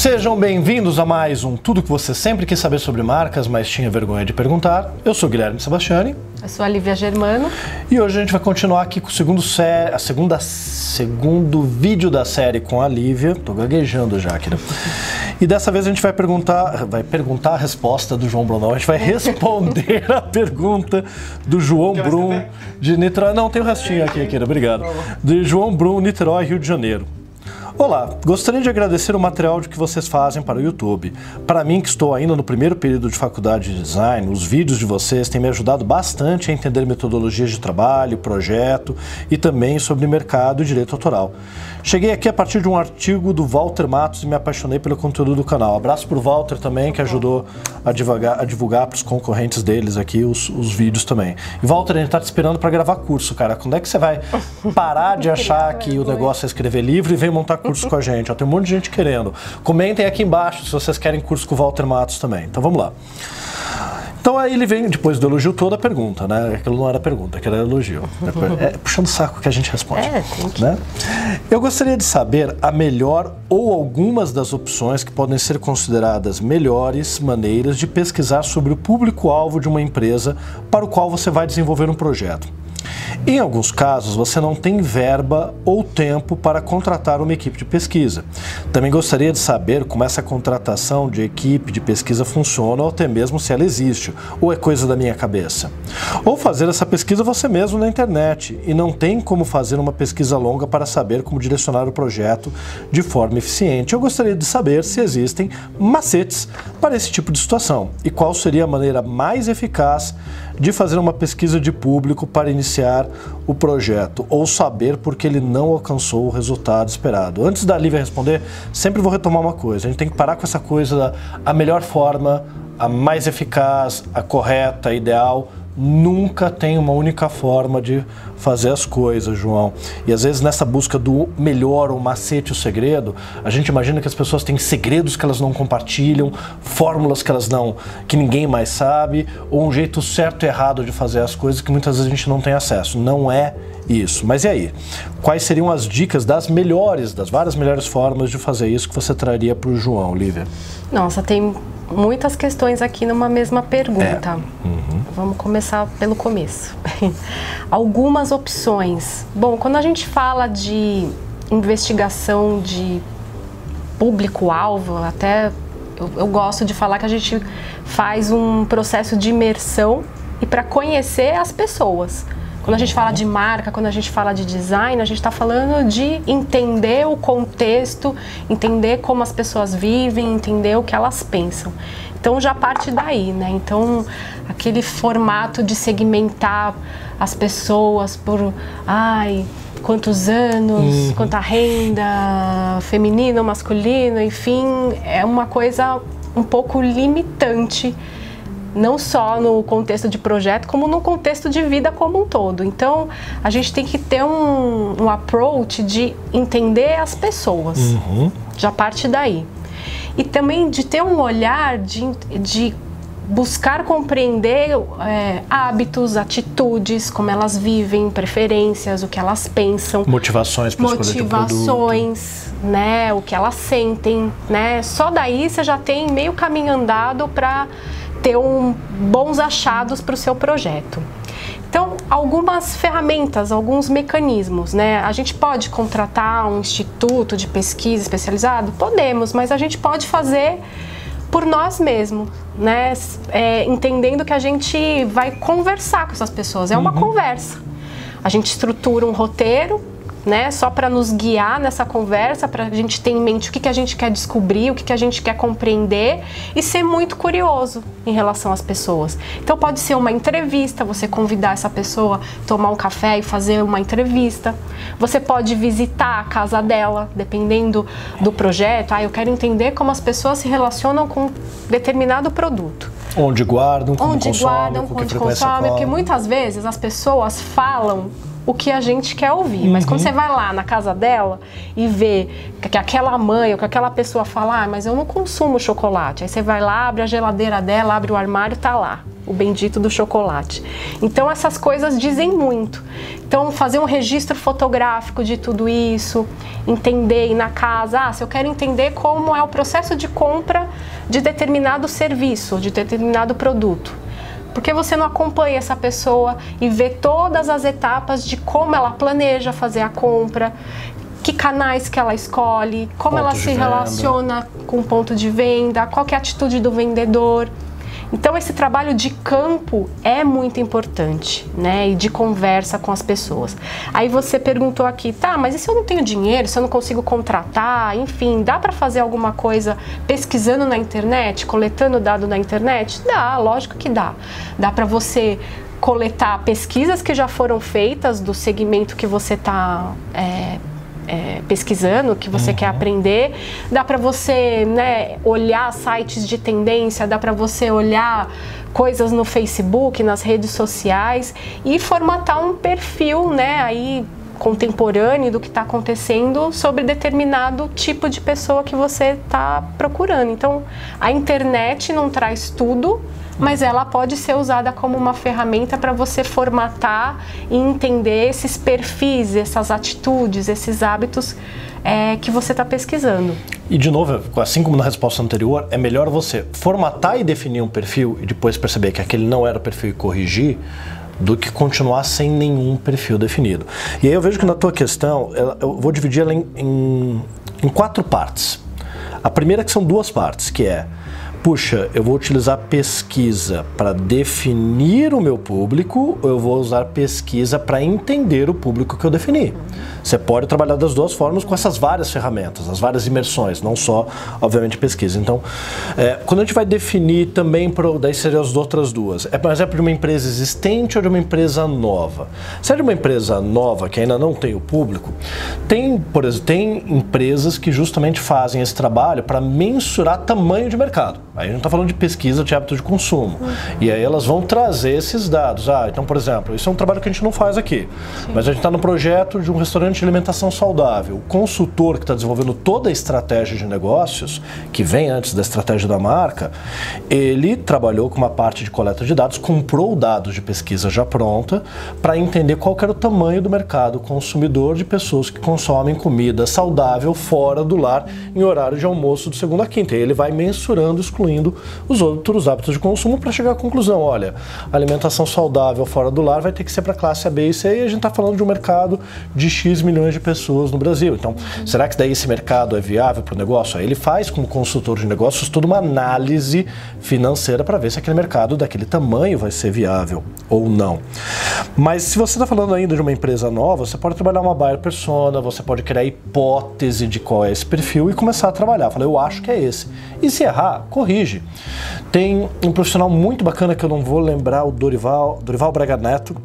Sejam bem-vindos a mais um Tudo que você sempre quis saber sobre marcas, mas tinha vergonha de perguntar. Eu sou Guilherme Sebastiani. Eu sou a Lívia Germano. E hoje a gente vai continuar aqui com o segundo sé... a segunda segundo vídeo da série com a Lívia. Tô gaguejando já. Né? E dessa vez a gente vai perguntar, vai perguntar a resposta do João Brunão. A gente vai responder a pergunta do João Brum de Niterói. Não, tem o restinho aqui, aqui, obrigado. De João Brum, Niterói, Rio de Janeiro. Olá, gostaria de agradecer o material que vocês fazem para o YouTube. Para mim, que estou ainda no primeiro período de faculdade de design, os vídeos de vocês têm me ajudado bastante a entender metodologias de trabalho, projeto e também sobre mercado e direito autoral. Cheguei aqui a partir de um artigo do Walter Matos e me apaixonei pelo conteúdo do canal. Abraço para o Walter também, que ajudou a divulgar, a divulgar para os concorrentes deles aqui os, os vídeos também. E Walter, a gente está te esperando para gravar curso, cara. Quando é que você vai parar de achar que o negócio é escrever livro e vem montar curso com a gente? Ó, tem um monte de gente querendo. Comentem aqui embaixo se vocês querem curso com o Walter Matos também. Então vamos lá. Então aí ele vem, depois do elogio toda a pergunta, né? Aquilo não era pergunta, aquilo era elogio. É, é puxando o saco que a gente responde. É, que... né? Eu gostaria de saber a melhor ou algumas das opções que podem ser consideradas melhores maneiras de pesquisar sobre o público-alvo de uma empresa para o qual você vai desenvolver um projeto. Em alguns casos, você não tem verba ou tempo para contratar uma equipe de pesquisa. Também gostaria de saber como essa contratação de equipe de pesquisa funciona ou até mesmo se ela existe, ou é coisa da minha cabeça. Ou fazer essa pesquisa você mesmo na internet e não tem como fazer uma pesquisa longa para saber como direcionar o projeto de forma eficiente. Eu gostaria de saber se existem macetes para esse tipo de situação e qual seria a maneira mais eficaz de fazer uma pesquisa de público para iniciar o projeto ou saber porque ele não alcançou o resultado esperado. Antes da Lívia responder, sempre vou retomar uma coisa: a gente tem que parar com essa coisa da a melhor forma, a mais eficaz, a correta, a ideal nunca tem uma única forma de fazer as coisas, João. E às vezes nessa busca do melhor, o macete, o segredo, a gente imagina que as pessoas têm segredos que elas não compartilham, fórmulas que elas não, que ninguém mais sabe, ou um jeito certo e errado de fazer as coisas que muitas vezes a gente não tem acesso. Não é isso. Mas e aí? Quais seriam as dicas das melhores, das várias melhores formas de fazer isso que você traria para o João, Lívia? Nossa, tem muitas questões aqui numa mesma pergunta. É. Uhum. Vamos começar pelo começo. Algumas opções. Bom, quando a gente fala de investigação de público-alvo, até eu, eu, gosto de falar que a gente faz um processo de imersão e para conhecer as pessoas. Quando a gente fala de marca, quando a gente fala de design, a gente está falando de entender o contexto, entender como as pessoas vivem, entender o que elas pensam. Então já parte daí, né? Então aquele formato de segmentar as pessoas por, ai, quantos anos, uhum. quanta renda, feminino, masculino, enfim, é uma coisa um pouco limitante não só no contexto de projeto, como no contexto de vida como um todo. Então, a gente tem que ter um, um approach de entender as pessoas. Uhum. Já parte daí. E também de ter um olhar de, de buscar compreender é, hábitos, atitudes, como elas vivem, preferências, o que elas pensam, motivações para motivações, né, o que elas sentem, né? Só daí você já tem meio caminho andado para ter um, bons achados para o seu projeto. Então, algumas ferramentas, alguns mecanismos, né? A gente pode contratar um instituto de pesquisa especializado? Podemos, mas a gente pode fazer por nós mesmos, né? É, entendendo que a gente vai conversar com essas pessoas, é uma uhum. conversa. A gente estrutura um roteiro, né? Só para nos guiar nessa conversa, para a gente ter em mente o que, que a gente quer descobrir, o que, que a gente quer compreender e ser muito curioso em relação às pessoas. Então pode ser uma entrevista, você convidar essa pessoa, tomar um café e fazer uma entrevista. Você pode visitar a casa dela, dependendo do projeto. Ah, eu quero entender como as pessoas se relacionam com determinado produto. Onde guardam, como onde consomem, guardam, onde consomem, porque muitas vezes as pessoas falam o que a gente quer ouvir. Uhum. Mas quando uhum. você vai lá na casa dela e vê que aquela mãe ou que aquela pessoa fala, ah, mas eu não consumo chocolate. Aí você vai lá, abre a geladeira dela, abre o armário, tá lá o bendito do chocolate. Então essas coisas dizem muito. Então fazer um registro fotográfico de tudo isso, entender na casa, ah, se eu quero entender como é o processo de compra de determinado serviço, de determinado produto. Porque você não acompanha essa pessoa e vê todas as etapas de como ela planeja fazer a compra, que canais que ela escolhe, como ponto ela se relaciona com o ponto de venda, qual é a atitude do vendedor. Então esse trabalho de campo é muito importante, né? E de conversa com as pessoas. Aí você perguntou aqui, tá, mas e se eu não tenho dinheiro, se eu não consigo contratar, enfim, dá para fazer alguma coisa pesquisando na internet, coletando dado na internet? Dá, lógico que dá. Dá para você coletar pesquisas que já foram feitas do segmento que você está é, é, pesquisando, que você uhum. quer aprender. Dá para você né, olhar sites de tendência, dá para você olhar coisas no Facebook, nas redes sociais e formatar um perfil, né, aí contemporâneo do que está acontecendo sobre determinado tipo de pessoa que você está procurando. Então, a internet não traz tudo, mas ela pode ser usada como uma ferramenta para você formatar e entender esses perfis, essas atitudes, esses hábitos é, que você está pesquisando. E de novo, assim como na resposta anterior, é melhor você formatar e definir um perfil e depois perceber que aquele não era o perfil e corrigir do que continuar sem nenhum perfil definido. E aí eu vejo que na tua questão, eu vou dividir ela em, em, em quatro partes. A primeira que são duas partes, que é puxa, eu vou utilizar pesquisa para definir o meu público ou eu vou usar pesquisa para entender o público que eu defini? Você pode trabalhar das duas formas com essas várias ferramentas, as várias imersões, não só, obviamente, pesquisa. Então, é, quando a gente vai definir também, pro, daí seriam as outras duas, é, por exemplo, de uma empresa existente ou de uma empresa nova? Se é de uma empresa nova que ainda não tem o público, tem, por exemplo, tem empresas que justamente fazem esse trabalho para mensurar tamanho de mercado. Aí a gente está falando de pesquisa de hábito de consumo. Uhum. E aí elas vão trazer esses dados. Ah, então, por exemplo, isso é um trabalho que a gente não faz aqui. Sim. Mas a gente está no projeto de um restaurante de alimentação saudável. O consultor que está desenvolvendo toda a estratégia de negócios, que vem antes da estratégia da marca, ele trabalhou com uma parte de coleta de dados, comprou dados de pesquisa já pronta para entender qual era o tamanho do mercado consumidor de pessoas que consomem comida saudável fora do lar em horário de almoço de segunda a quinta. E ele vai mensurando os excluindo os outros hábitos de consumo para chegar à conclusão: olha, alimentação saudável fora do lar vai ter que ser para classe A, B e C, e a gente está falando de um mercado de X milhões de pessoas no Brasil. Então, será que daí esse mercado é viável para o negócio? Aí ele faz, como consultor de negócios, toda uma análise financeira para ver se aquele mercado daquele tamanho vai ser viável ou não. Mas se você está falando ainda de uma empresa nova, você pode trabalhar uma buyer persona, você pode criar hipótese de qual é esse perfil e começar a trabalhar. Falar, eu acho que é esse. E se errar, corrige. Tem um profissional muito bacana que eu não vou lembrar, o Dorival, Dorival Braga Neto.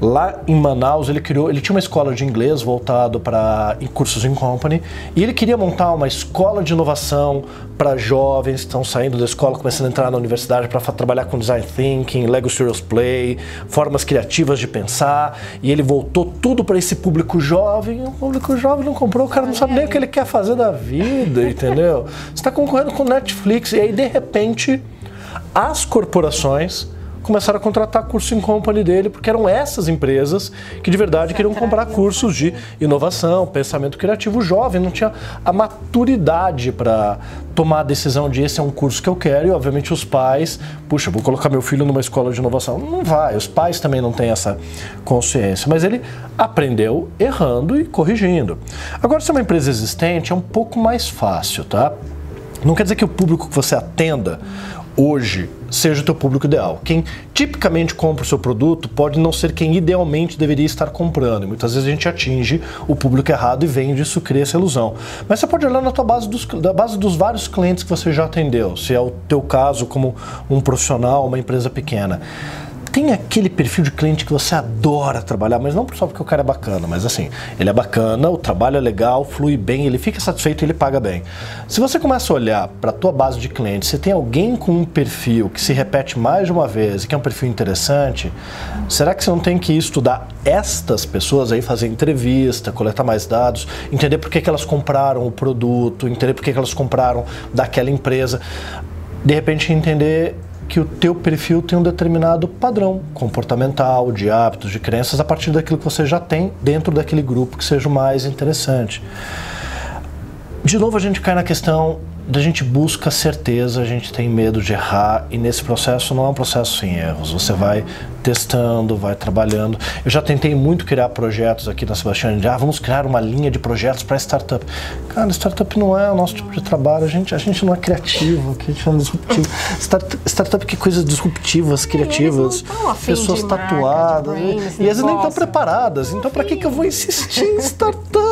Lá em Manaus, ele criou, ele tinha uma escola de inglês voltado para cursos em company, e ele queria montar uma escola de inovação para jovens que estão saindo da escola, começando a entrar na universidade para trabalhar com design thinking, Lego Serious Play, formas criativas de pensar, e ele voltou tudo para esse público jovem. O público jovem não comprou, o cara não sabe nem o que ele quer fazer da vida, entendeu? Você está concorrendo com Netflix e aí de repente as corporações começaram a contratar curso em company dele, porque eram essas empresas que de verdade queriam comprar cursos de inovação, pensamento criativo. O jovem não tinha a maturidade para tomar a decisão de esse é um curso que eu quero, e obviamente os pais, puxa, vou colocar meu filho numa escola de inovação. Não vai, os pais também não têm essa consciência, mas ele aprendeu errando e corrigindo. Agora, se é uma empresa existente, é um pouco mais fácil, tá? Não quer dizer que o público que você atenda hoje seja o teu público ideal. Quem tipicamente compra o seu produto pode não ser quem idealmente deveria estar comprando. Muitas vezes a gente atinge o público errado e vende isso, cria essa ilusão. Mas você pode olhar na tua base dos, da base dos vários clientes que você já atendeu, se é o teu caso como um profissional, uma empresa pequena tem aquele perfil de cliente que você adora trabalhar, mas não só porque o cara é bacana, mas assim, ele é bacana, o trabalho é legal, flui bem, ele fica satisfeito e ele paga bem. Se você começa a olhar para a tua base de clientes, se tem alguém com um perfil que se repete mais de uma vez e que é um perfil interessante, será que você não tem que estudar estas pessoas aí, fazer entrevista, coletar mais dados, entender por que, que elas compraram o produto, entender por que, que elas compraram daquela empresa, de repente entender que o teu perfil tem um determinado padrão comportamental, de hábitos, de crenças a partir daquilo que você já tem dentro daquele grupo que seja o mais interessante. De novo a gente cai na questão da gente busca certeza, a gente tem medo de errar e nesse processo não é um processo sem erros. Você vai testando, vai trabalhando. Eu já tentei muito criar projetos aqui na Sebastião de ah, vamos criar uma linha de projetos para startup. Cara, startup não é o nosso tipo de trabalho, a gente, a gente não é criativo, a gente não é disruptivo. Start, startup que coisas disruptivas, criativas, pessoas tatuadas, e elas nem estão preparadas. Então, para que, que eu vou insistir em startup?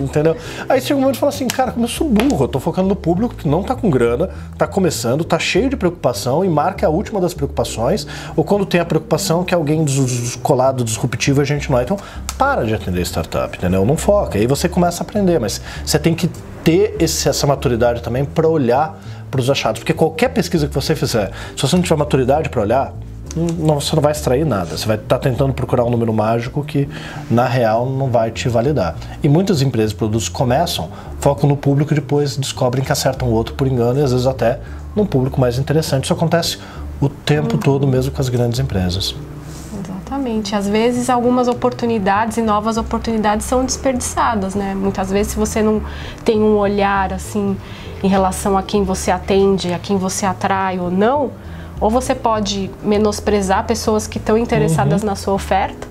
Entendeu? Aí chega um momento e fala assim, cara, como eu sou burro, eu tô focando no público que não está com grana, está começando, está cheio de preocupação e marca a última das preocupações, ou quando tem a preocupação que alguém descolado, disruptivo, a gente não é. Então, para de atender startup, entendeu? Não foca. Aí você começa a aprender, mas você tem que ter esse, essa maturidade também para olhar para os achados. Porque qualquer pesquisa que você fizer, se você não tiver maturidade para olhar, não, você não vai extrair nada. Você vai estar tá tentando procurar um número mágico que, na real, não vai te validar. E muitas empresas e produtos começam, focam no público e depois descobrem que acertam o outro por engano e às vezes até num público mais interessante. Isso acontece o tempo uhum. todo, mesmo com as grandes empresas. Exatamente. Às vezes algumas oportunidades e novas oportunidades são desperdiçadas, né? Muitas vezes se você não tem um olhar assim em relação a quem você atende, a quem você atrai ou não, ou você pode menosprezar pessoas que estão interessadas uhum. na sua oferta,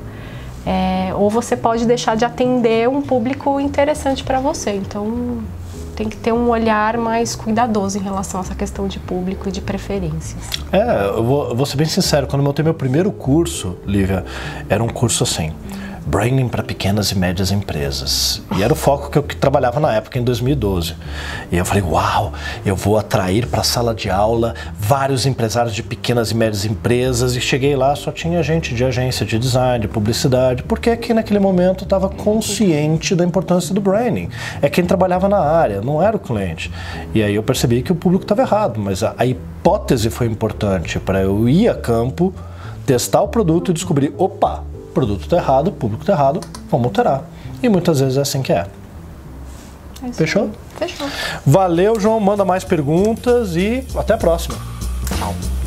é, ou você pode deixar de atender um público interessante para você. Então tem que ter um olhar mais cuidadoso em relação a essa questão de público e de preferências. É, eu vou, eu vou ser bem sincero, quando eu montei meu primeiro curso, Lívia, era um curso assim branding para pequenas e médias empresas. E era o foco que eu trabalhava na época, em 2012. E eu falei, uau, eu vou atrair para a sala de aula vários empresários de pequenas e médias empresas. E cheguei lá, só tinha gente de agência de design, de publicidade, porque aqui naquele momento estava consciente da importância do branding. É quem trabalhava na área, não era o cliente. E aí eu percebi que o público estava errado, mas a, a hipótese foi importante para eu ir a campo, testar o produto e descobrir, opa, produto está errado, público está errado, vamos alterar. E muitas vezes é assim que é. é Fechou? Fechou. Valeu, João. Manda mais perguntas e até a próxima. Tchau.